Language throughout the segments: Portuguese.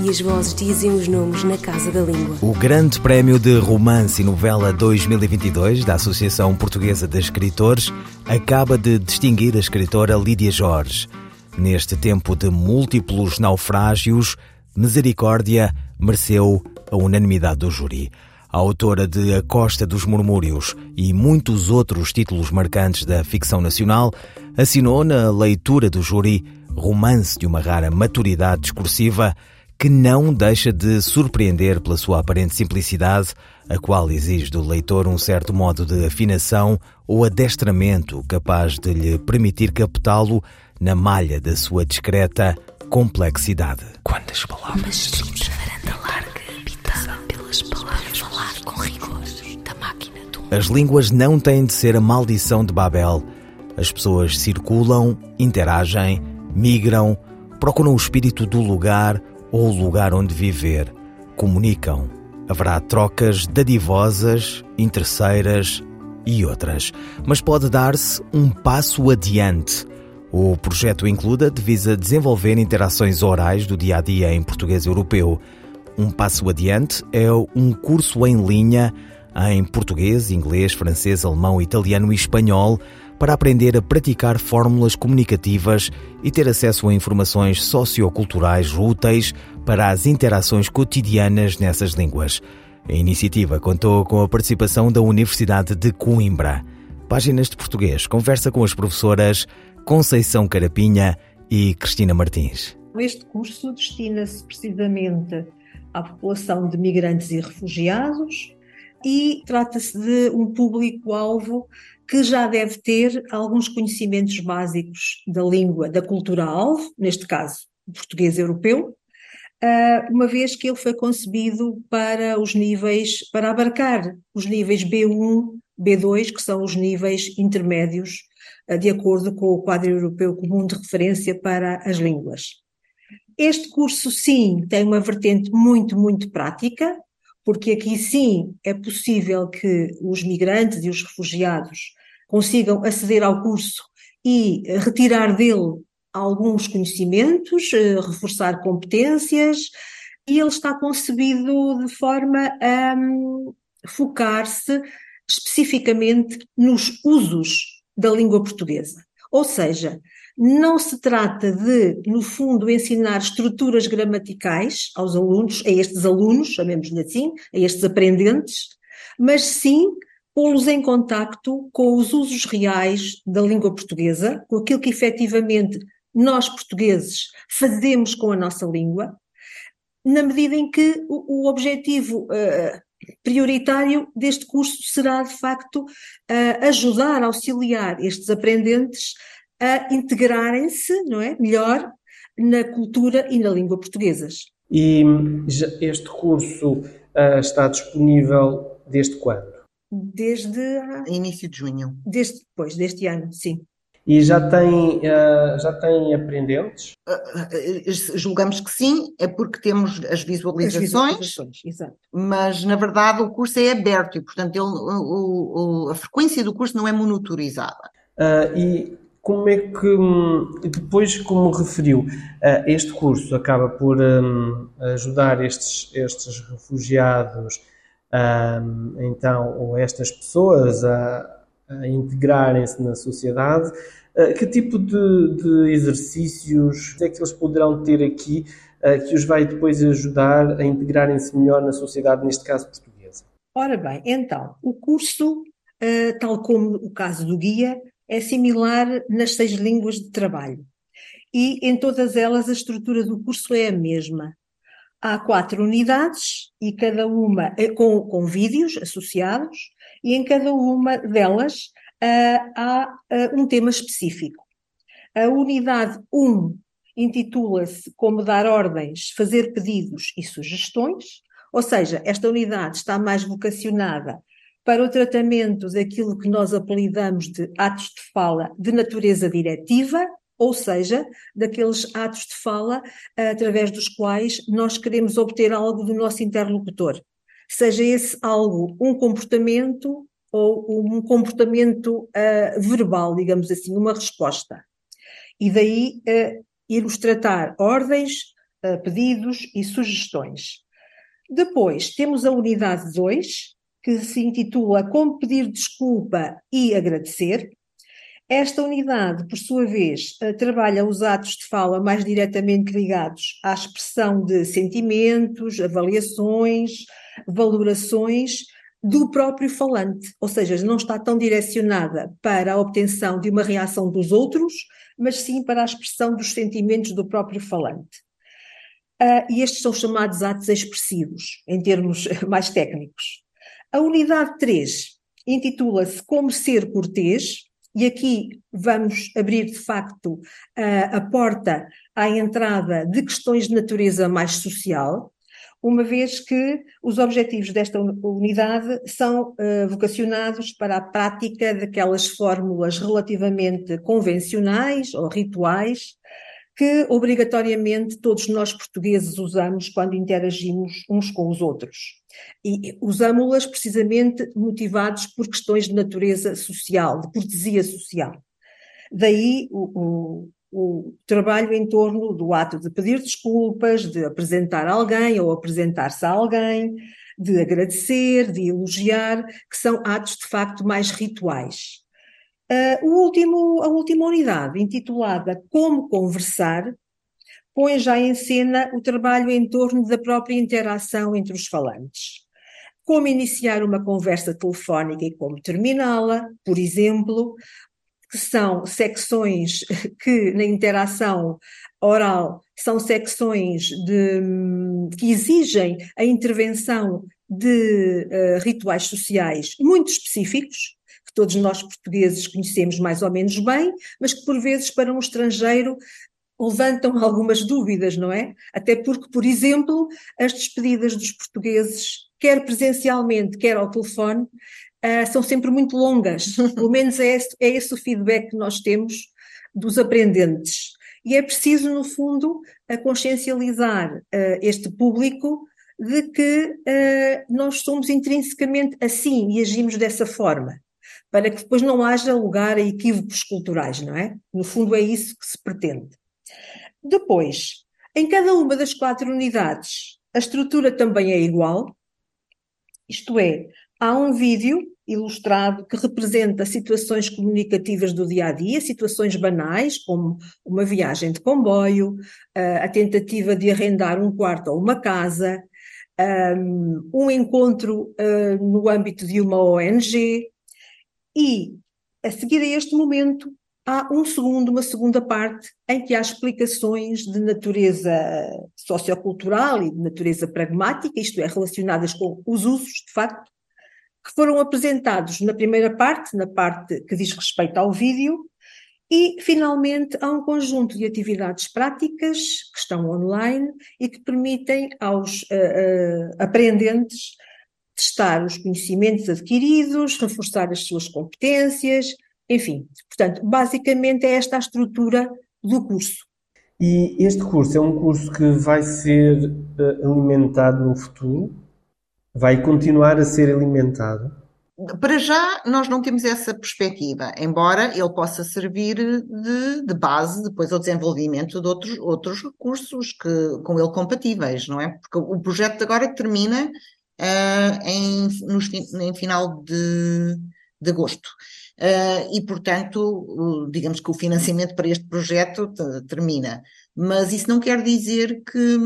e as vozes dizem os nomes na Casa da Língua. O Grande Prémio de Romance e Novela 2022 da Associação Portuguesa de Escritores acaba de distinguir a escritora Lídia Jorge. Neste tempo de múltiplos naufrágios, Misericórdia mereceu a unanimidade do júri. A autora de A Costa dos Murmúrios e muitos outros títulos marcantes da ficção nacional assinou na leitura do júri romance de uma rara maturidade discursiva que não deixa de surpreender pela sua aparente simplicidade, a qual exige do leitor um certo modo de afinação ou adestramento capaz de lhe permitir captá-lo na malha da sua discreta complexidade. Quantas palavras Mas varanda larga, habitada pelas palavras. Falar com rigor da máquina do. As línguas não têm de ser a maldição de Babel. As pessoas circulam, interagem, migram, procuram o espírito do lugar ou o lugar onde viver, comunicam. Haverá trocas dadivosas, interesseiras e outras, mas pode dar-se um passo adiante. O projeto includa divisa desenvolver interações orais do dia a dia em português europeu. Um passo adiante é um curso em linha em português, inglês, francês, alemão, italiano e espanhol para aprender a praticar fórmulas comunicativas e ter acesso a informações socioculturais úteis para as interações cotidianas nessas línguas. A iniciativa contou com a participação da Universidade de Coimbra. Páginas de Português conversa com as professoras Conceição Carapinha e Cristina Martins. Este curso destina-se precisamente à população de migrantes e refugiados e trata-se de um público-alvo que já deve ter alguns conhecimentos básicos da língua, da cultura-alvo, neste caso, o português europeu, ah, uma vez que ele foi concebido para os níveis, para abarcar os níveis B1, B2, que são os níveis intermédios, ah, de acordo com o quadro europeu comum de referência para as línguas. Este curso, sim, tem uma vertente muito, muito prática, porque aqui sim é possível que os migrantes e os refugiados consigam aceder ao curso e eh, retirar dele alguns conhecimentos, eh, reforçar competências, e ele está concebido de forma a hum, focar-se especificamente nos usos da língua portuguesa. Ou seja, não se trata de, no fundo, ensinar estruturas gramaticais aos alunos, a estes alunos, chamemos-lhe assim, a estes aprendentes, mas sim pô-los em contacto com os usos reais da língua portuguesa, com aquilo que efetivamente nós portugueses fazemos com a nossa língua, na medida em que o, o objetivo uh, prioritário deste curso será, de facto, uh, ajudar, auxiliar estes aprendentes a integrarem-se, é, melhor na cultura e na língua portuguesas. E este curso uh, está disponível desde quando? Desde Início de junho. desde depois deste ano, sim. E já tem, uh, já tem aprendentes? Uh, julgamos que sim, é porque temos as As visualizações, visualizações, exato. mas na verdade o curso é aberto e, portanto, ele- o- o- a frequência do curso não é monitorizada. Uh, e como é que, hum, depois, como referiu, uh, este curso acaba por hum, ajudar estes, estes refugiados, então, ou estas pessoas a, a integrarem-se na sociedade? Uh, que tipo de, de exercícios é que eles poderão ter aqui uh, que os vai depois ajudar a integrarem-se melhor na sociedade, neste caso portuguesa? Ora bem, então, o curso, eh, tal como o caso do guia, é similar nas seis línguas de trabalho. E em todas elas a estrutura do curso é a mesma. Há quatro unidades e cada uma eh, com, com vídeos associados, e em cada uma delas ah, há ah, um tema específico. A unidade 1 intitula-se Como dar ordens, fazer pedidos e sugestões, ou seja, esta unidade está mais vocacionada para o tratamento daquilo que nós apelidamos de atos de fala de natureza diretiva, ou seja, daqueles atos de fala através dos quais nós queremos obter algo do nosso interlocutor. Seja esse algo um comportamento ou um comportamento uh, verbal, digamos assim, uma resposta. E daí uh, irmos tratar ordens, uh, pedidos e sugestões. Depois temos a unidade 2, que se intitula Como pedir desculpa e agradecer. Esta unidade, por sua vez, trabalha os atos de fala mais diretamente ligados à expressão de sentimentos, avaliações, valorações do próprio falante, ou seja, não está tão direcionada para a obtenção de uma reação dos outros, mas sim para a expressão dos sentimentos do próprio falante. Uh, e estes são chamados atos expressivos, em termos mais técnicos. A unidade 3 intitula-se Como Ser Cortês, e aqui vamos abrir de facto a porta à entrada de questões de natureza mais social, uma vez que os objetivos desta unidade são uh, vocacionados para a prática daquelas fórmulas relativamente convencionais ou rituais que obrigatoriamente todos nós portugueses usamos quando interagimos uns com os outros. E usamos-las precisamente motivados por questões de natureza social, de cortesia social. Daí o, o trabalho em torno do ato de pedir desculpas, de apresentar alguém ou apresentar-se a alguém, de agradecer, de elogiar, que são atos de facto mais rituais. Uh, o último, a última unidade, intitulada Como Conversar, põe já em cena o trabalho em torno da própria interação entre os falantes. Como iniciar uma conversa telefónica e como terminá-la, por exemplo, que são secções que na interação oral são secções de, que exigem a intervenção de uh, rituais sociais muito específicos, que todos nós portugueses conhecemos mais ou menos bem, mas que por vezes para um estrangeiro levantam algumas dúvidas, não é? Até porque, por exemplo, as despedidas dos portugueses, quer presencialmente, quer ao telefone, uh, são sempre muito longas. Pelo menos é esse, é esse o feedback que nós temos dos aprendentes. E é preciso, no fundo, consciencializar uh, este público de que uh, nós somos intrinsecamente assim e agimos dessa forma, para que depois não haja lugar a equívocos culturais, não é? No fundo, é isso que se pretende. Depois, em cada uma das quatro unidades, a estrutura também é igual, isto é, há um vídeo ilustrado que representa situações comunicativas do dia a dia, situações banais, como uma viagem de comboio, a tentativa de arrendar um quarto ou uma casa, um encontro no âmbito de uma ONG, e a seguir a este momento há um segundo, uma segunda parte, em que há explicações de natureza sociocultural e de natureza pragmática, isto é, relacionadas com os usos, de facto, que foram apresentados na primeira parte, na parte que diz respeito ao vídeo, e, finalmente, há um conjunto de atividades práticas que estão online e que permitem aos uh, uh, aprendentes testar os conhecimentos adquiridos, reforçar as suas competências, enfim. Portanto, basicamente é esta a estrutura do curso. E este curso é um curso que vai ser uh, alimentado no futuro? vai continuar a ser alimentado? Para já, nós não temos essa perspectiva, embora ele possa servir de, de, base depois ao desenvolvimento de outros, outros recursos que, com ele compatíveis, não é? Porque o projeto agora termina uh, em, em final de, de agosto. Uh, e, portanto, digamos que o financiamento para este projeto termina. Mas isso não quer dizer que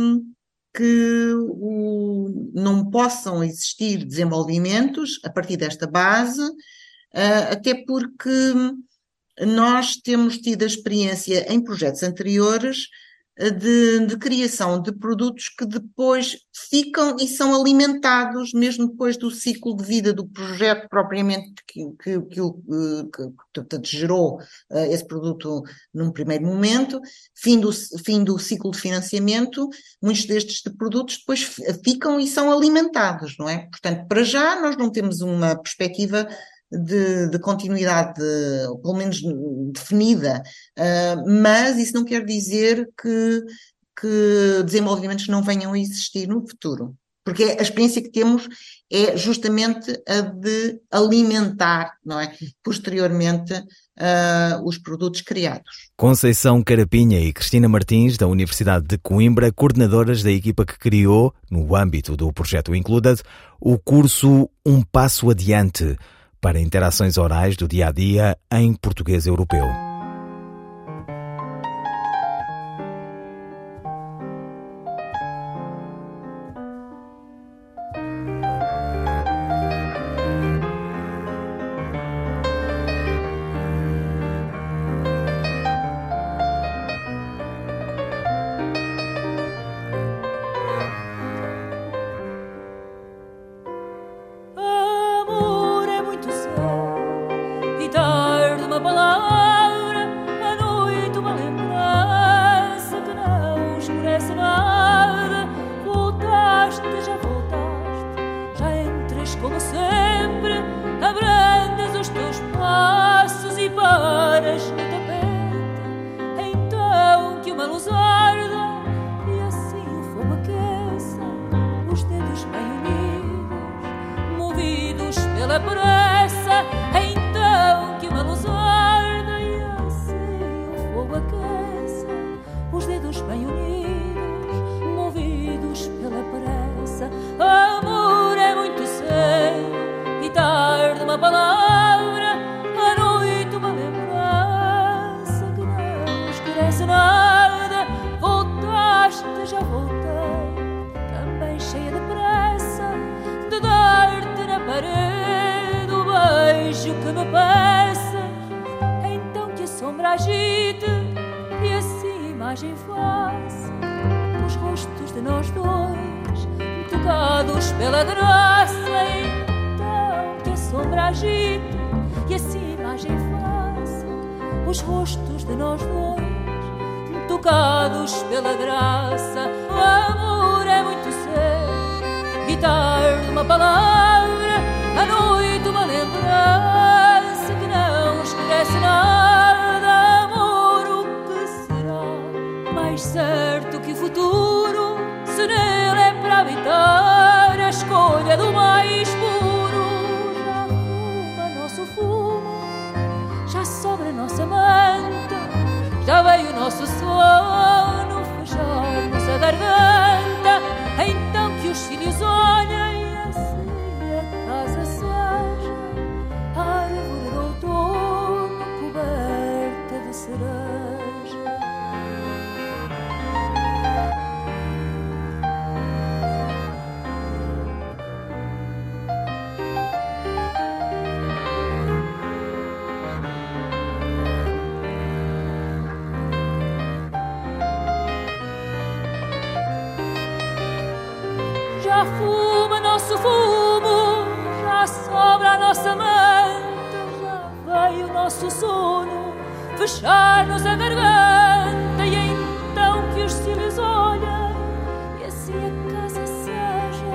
que o, não possam existir desenvolvimentos a partir desta base, uh, até porque nós temos tido a experiência em projetos anteriores de, de, criação de produtos que depois ficam e são alimentados, mesmo depois do ciclo de vida do projeto propriamente que, que, que, que, gerou uh, esse produto num primeiro momento, fim do, fim do ciclo de financiamento, muitos destes de produtos depois ficam e são alimentados, não é? Portanto, para já nós não temos uma perspectiva de, de, continuidade, pelo menos definida, uh, mas isso não quer dizer que, que desenvolvimentos não venham a existir no futuro. Porque a experiência que temos é justamente a de alimentar, não é? Posteriormente, uh, os produtos criados. Conceição Carapinha e Cristina Martins, da Universidade de Coimbra, coordenadoras da equipa que criou, no âmbito do projeto Included, o curso Um Passo Adiante para interações orais do dia a dia em português europeu. Fechar-nos a garganta e então que os cílios olhem e assim a casa seja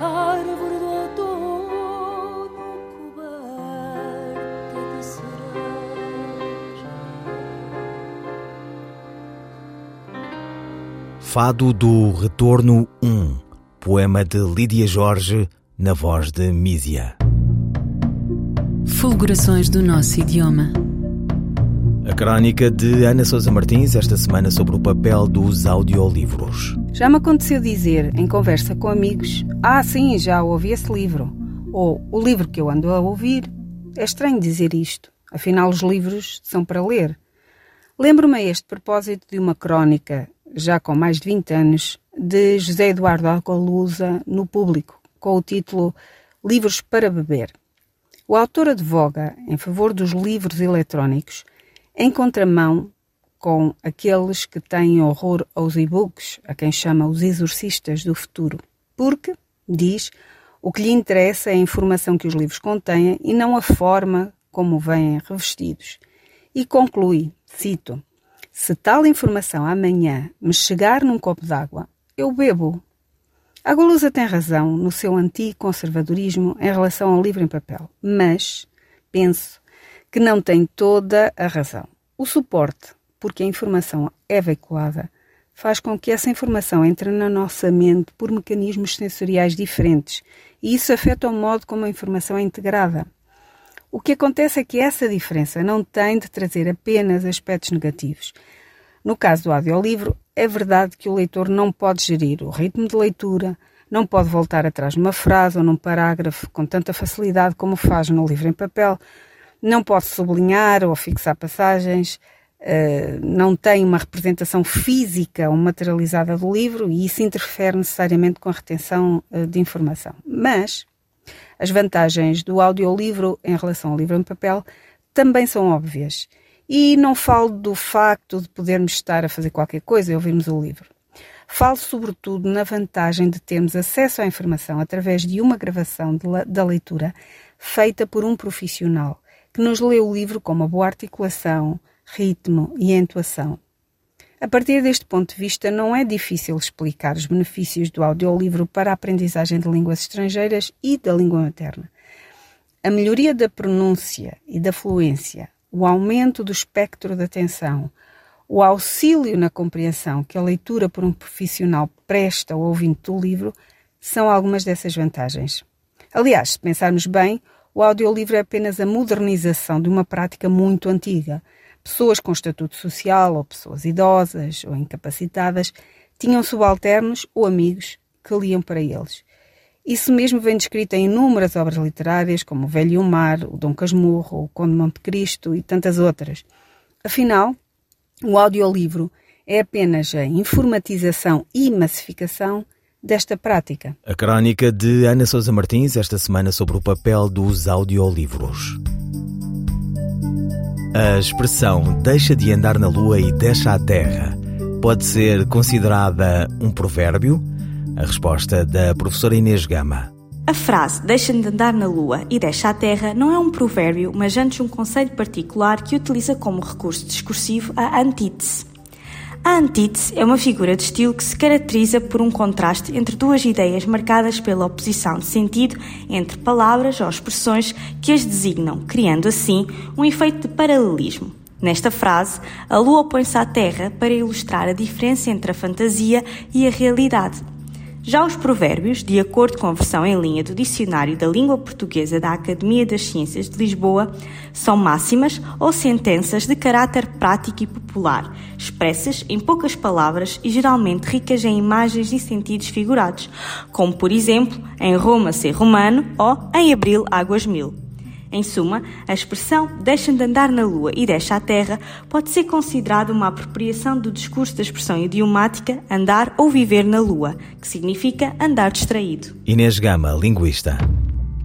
a árvore do outono coberta de cereja. Fado do Retorno 1, poema de Lídia Jorge, na voz de Mísia. Fulgurações do nosso idioma. A crónica de Ana Sousa Martins esta semana sobre o papel dos audiolivros. Já me aconteceu dizer, em conversa com amigos, ah, sim, já ouvi esse livro. Ou o livro que eu ando a ouvir. É estranho dizer isto, afinal os livros são para ler. Lembro-me a este propósito de uma crónica, já com mais de 20 anos, de José Eduardo Alcolusa no público, com o título Livros para Beber. O autor advoga em favor dos livros eletrónicos em contramão com aqueles que têm horror aos e-books, a quem chama os exorcistas do futuro. Porque, diz, o que lhe interessa é a informação que os livros contêm e não a forma como vêm revestidos. E conclui, cito, se tal informação amanhã me chegar num copo d'água, eu bebo. A Golusa tem razão no seu anticonservadorismo em relação ao livro em papel, mas penso que não tem toda a razão. O suporte, porque a informação é veiculada, faz com que essa informação entre na nossa mente por mecanismos sensoriais diferentes e isso afeta o modo como a informação é integrada. O que acontece é que essa diferença não tem de trazer apenas aspectos negativos. No caso do audiolivro, é verdade que o leitor não pode gerir o ritmo de leitura, não pode voltar atrás numa frase ou num parágrafo com tanta facilidade como faz no livro em papel, não pode sublinhar ou fixar passagens, eh, não tem uma representação física ou materializada do livro e isso interfere necessariamente com a retenção uh, de informação. Mas as vantagens do audiolivro em relação ao livro em papel também são óbvias. E não falo do facto de podermos estar a fazer qualquer coisa e ouvirmos o livro. Falo sobretudo na vantagem de termos acesso à informação através de uma gravação de, da leitura feita por um profissional que nos lê o livro com uma boa articulação, ritmo e entoação. A partir deste ponto de vista, não é difícil explicar os benefícios do audiolivro para a aprendizagem de línguas estrangeiras e da língua materna. A melhoria da pronúncia e da fluência, o aumento do espectro de atenção, o auxílio na compreensão que a leitura por um profissional presta ao ouvinte do livro são algumas dessas vantagens. Aliás, se pensarmos bem, o audiolivro é apenas a modernização de uma prática muito antiga – Pessoas com estatuto social ou pessoas idosas ou incapacitadas tinham subalternos ou amigos que liam para eles. Isso mesmo vem descrito em inúmeras obras literárias, como O Velho e o Mar, O Dom Casmurro, O Conde Monte Cristo e tantas outras. Afinal, o audiolivro é apenas a informatização e massificação desta prática. A crónica de Ana Sousa Martins esta semana sobre o papel dos audiolivros. A expressão deixa de andar na lua e deixa a terra pode ser considerada um provérbio? A resposta da professora Inês Gama. A frase deixa de andar na lua e deixa a terra não é um provérbio, mas antes um conceito particular que utiliza como recurso discursivo a antítese. A antítese é uma figura de estilo que se caracteriza por um contraste entre duas ideias marcadas pela oposição de sentido entre palavras ou expressões que as designam, criando assim um efeito de paralelismo. Nesta frase, a lua opõe-se à terra para ilustrar a diferença entre a fantasia e a realidade. Já os provérbios, de acordo com a versão em linha do Dicionário da Língua Portuguesa da Academia das Ciências de Lisboa, são máximas ou sentenças de caráter prático e popular, expressas em poucas palavras e geralmente ricas em imagens e sentidos figurados, como por exemplo, em Roma ser romano ou em Abril águas mil. Em suma, a expressão deixa de andar na Lua e deixa a Terra pode ser considerada uma apropriação do discurso da expressão idiomática andar ou viver na Lua, que significa andar distraído. Inês Gama, linguista.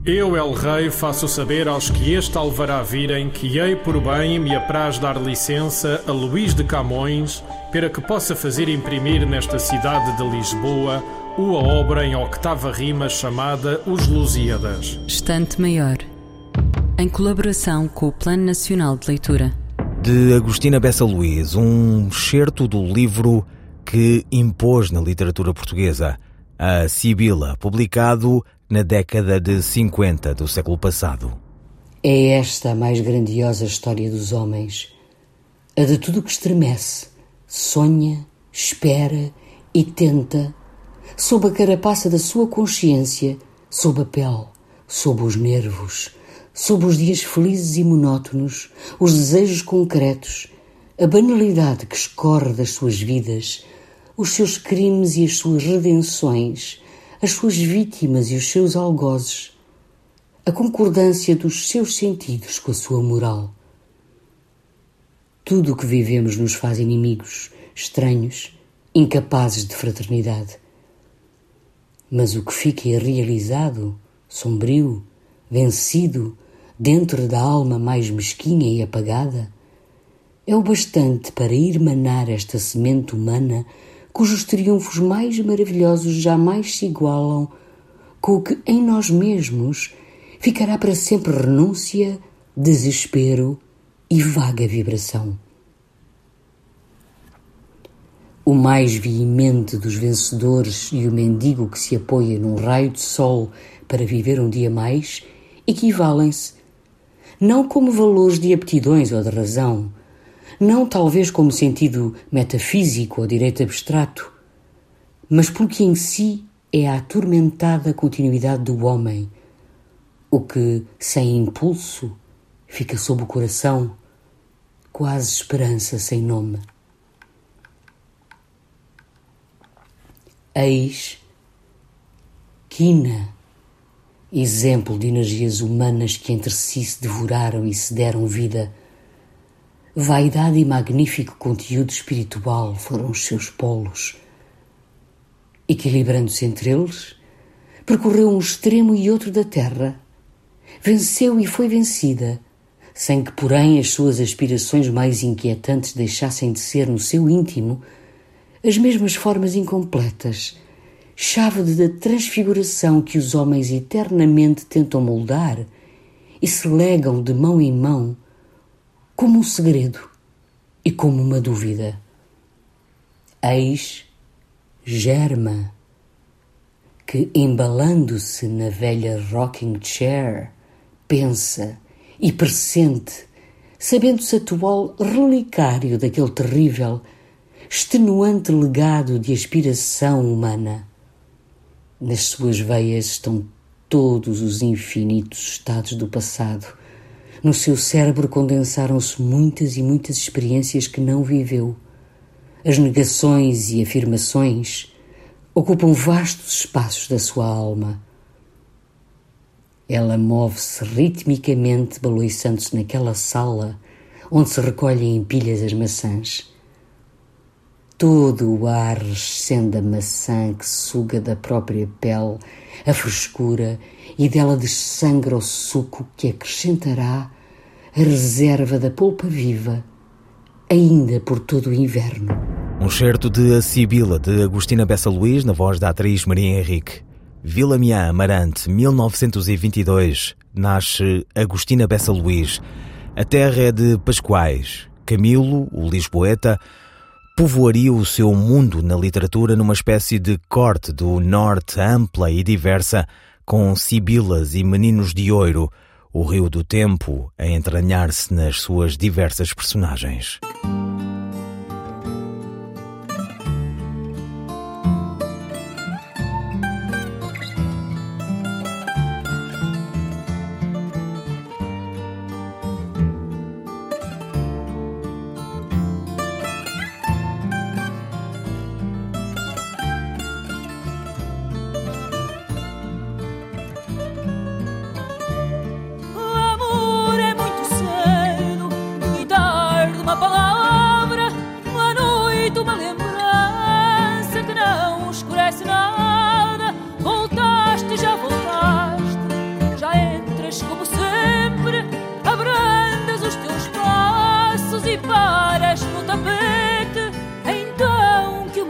Eu, El Rei, faço saber aos que este alvará virem que hei por bem me apraz dar licença a Luís de Camões para que possa fazer imprimir nesta cidade de Lisboa uma obra em octava rima chamada Os Lusíadas. Estante Maior em colaboração com o Plano Nacional de Leitura. De Agostina Bessa Luís, um excerto do livro que impôs na literatura portuguesa, A Sibila, publicado na década de 50 do século passado. É esta a mais grandiosa história dos homens, a de tudo que estremece, sonha, espera e tenta, sob a carapaça da sua consciência, sob a pele, sob os nervos, sob os dias felizes e monótonos, os desejos concretos, a banalidade que escorre das suas vidas, os seus crimes e as suas redenções, as suas vítimas e os seus algozes, a concordância dos seus sentidos com a sua moral. Tudo o que vivemos nos faz inimigos, estranhos, incapazes de fraternidade. Mas o que fica irrealizado, sombrio, vencido, dentro da alma mais mesquinha e apagada, é o bastante para irmanar esta semente humana cujos triunfos mais maravilhosos jamais se igualam com o que em nós mesmos ficará para sempre renúncia, desespero e vaga vibração. O mais veemente dos vencedores e o mendigo que se apoia num raio de sol para viver um dia mais equivalem-se, não como valores de aptidões ou de razão, não talvez como sentido metafísico ou direito abstrato, mas porque em si é a atormentada continuidade do homem, o que, sem impulso, fica sob o coração, quase esperança sem nome. Eis Quina, exemplo de energias humanas que entre si se devoraram e se deram vida. Vaidade e magnífico conteúdo espiritual foram os seus polos. Equilibrando-se entre eles, percorreu um extremo e outro da terra. Venceu e foi vencida, sem que, porém, as suas aspirações mais inquietantes deixassem de ser, no seu íntimo, as mesmas formas incompletas, chave da transfiguração que os homens eternamente tentam moldar e se legam de mão em mão como um segredo e como uma dúvida. Eis Germa, que embalando-se na velha rocking chair, pensa e pressente, sabendo-se atual relicário daquele terrível extenuante legado de aspiração humana. Nas suas veias estão todos os infinitos estados do passado. No seu cérebro condensaram-se muitas e muitas experiências que não viveu. As negações e afirmações ocupam vastos espaços da sua alma. Ela move-se ritmicamente, baloiçando-se naquela sala onde se recolhem em pilhas as maçãs todo o ar recende a maçã que suga da própria pele a frescura e dela dessangra o suco que acrescentará a reserva da polpa viva, ainda por todo o inverno. Um certo de A Sibila, de Agostina Bessa Luís, na voz da atriz Maria Henrique. Vila Amarante, 1922. Nasce Agostina Bessa Luís. A terra é de Pascoais. Camilo, o Lisboeta, povoaria o seu mundo na literatura numa espécie de corte do norte ampla e diversa, com sibilas e meninos de ouro, o rio do tempo a entranhar-se nas suas diversas personagens.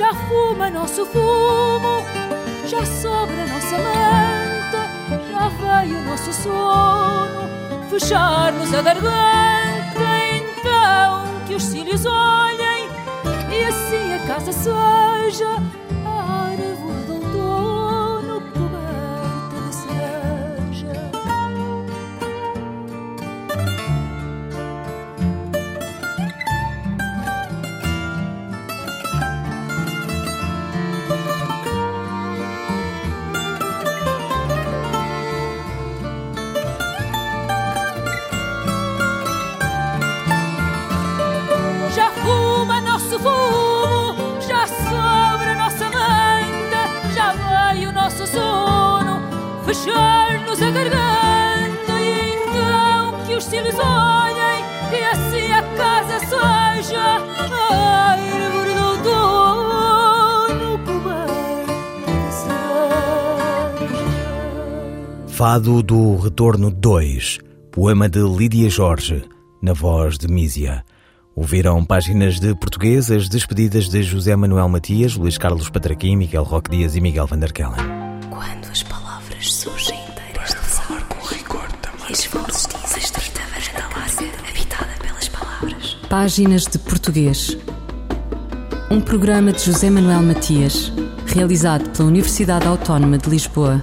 já fuma nosso fumo, já sobra nossa manta, já veio nosso sono, fechar-nos a garganta, então que os cílios olhem e assim a casa seja Fado do Retorno 2, poema de Lídia Jorge, na voz de Mísia. Ouviram páginas de português as despedidas de José Manuel Matias, Luís Carlos Patraquim, Miguel Roque Dias e Miguel Vanderkellen. Quando as palavras surgem inteiras de falar com rigor também. E as vozes dizem estreita varanda larga, habitada pelas palavras. Páginas de Português. Um programa de José Manuel Matias, realizado pela Universidade Autónoma de Lisboa.